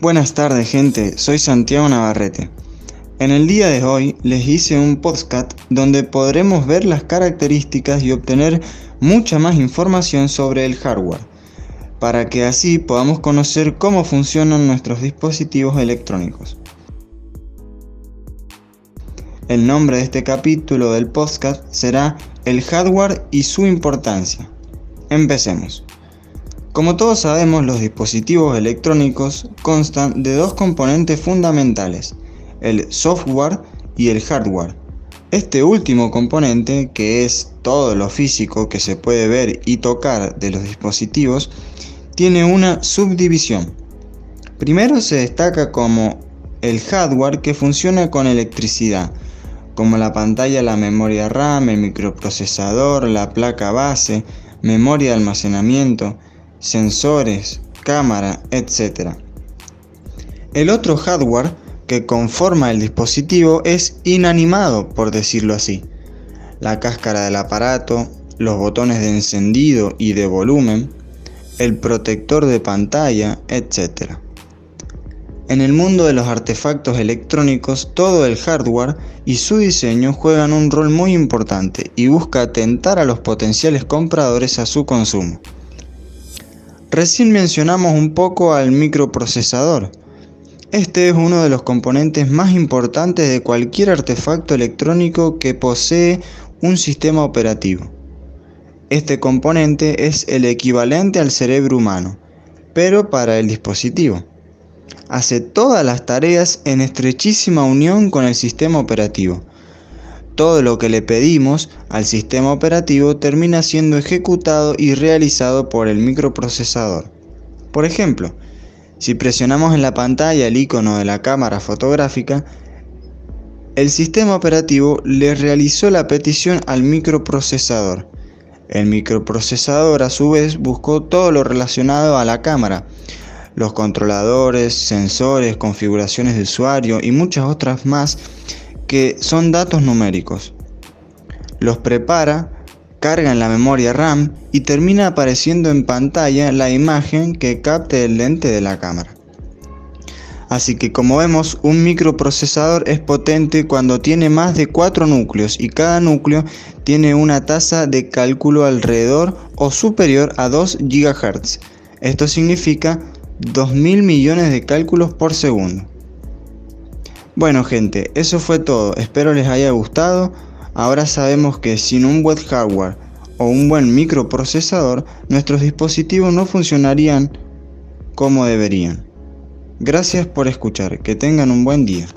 Buenas tardes gente, soy Santiago Navarrete. En el día de hoy les hice un podcast donde podremos ver las características y obtener mucha más información sobre el hardware, para que así podamos conocer cómo funcionan nuestros dispositivos electrónicos. El nombre de este capítulo del podcast será El hardware y su importancia. Empecemos. Como todos sabemos, los dispositivos electrónicos constan de dos componentes fundamentales, el software y el hardware. Este último componente, que es todo lo físico que se puede ver y tocar de los dispositivos, tiene una subdivisión. Primero se destaca como el hardware que funciona con electricidad, como la pantalla, la memoria RAM, el microprocesador, la placa base, memoria de almacenamiento, sensores, cámara, etc. El otro hardware que conforma el dispositivo es inanimado, por decirlo así. La cáscara del aparato, los botones de encendido y de volumen, el protector de pantalla, etc. En el mundo de los artefactos electrónicos, todo el hardware y su diseño juegan un rol muy importante y busca atentar a los potenciales compradores a su consumo. Recién mencionamos un poco al microprocesador. Este es uno de los componentes más importantes de cualquier artefacto electrónico que posee un sistema operativo. Este componente es el equivalente al cerebro humano, pero para el dispositivo hace todas las tareas en estrechísima unión con el sistema operativo. Todo lo que le pedimos al sistema operativo termina siendo ejecutado y realizado por el microprocesador. Por ejemplo, si presionamos en la pantalla el icono de la cámara fotográfica, el sistema operativo le realizó la petición al microprocesador. El microprocesador a su vez buscó todo lo relacionado a la cámara, los controladores, sensores, configuraciones de usuario y muchas otras más que son datos numéricos. Los prepara, carga en la memoria RAM y termina apareciendo en pantalla la imagen que capte el lente de la cámara. Así que como vemos, un microprocesador es potente cuando tiene más de 4 núcleos y cada núcleo tiene una tasa de cálculo alrededor o superior a 2 GHz. Esto significa 2.000 millones de cálculos por segundo. Bueno gente, eso fue todo, espero les haya gustado. Ahora sabemos que sin un buen hardware o un buen microprocesador, nuestros dispositivos no funcionarían como deberían. Gracias por escuchar, que tengan un buen día.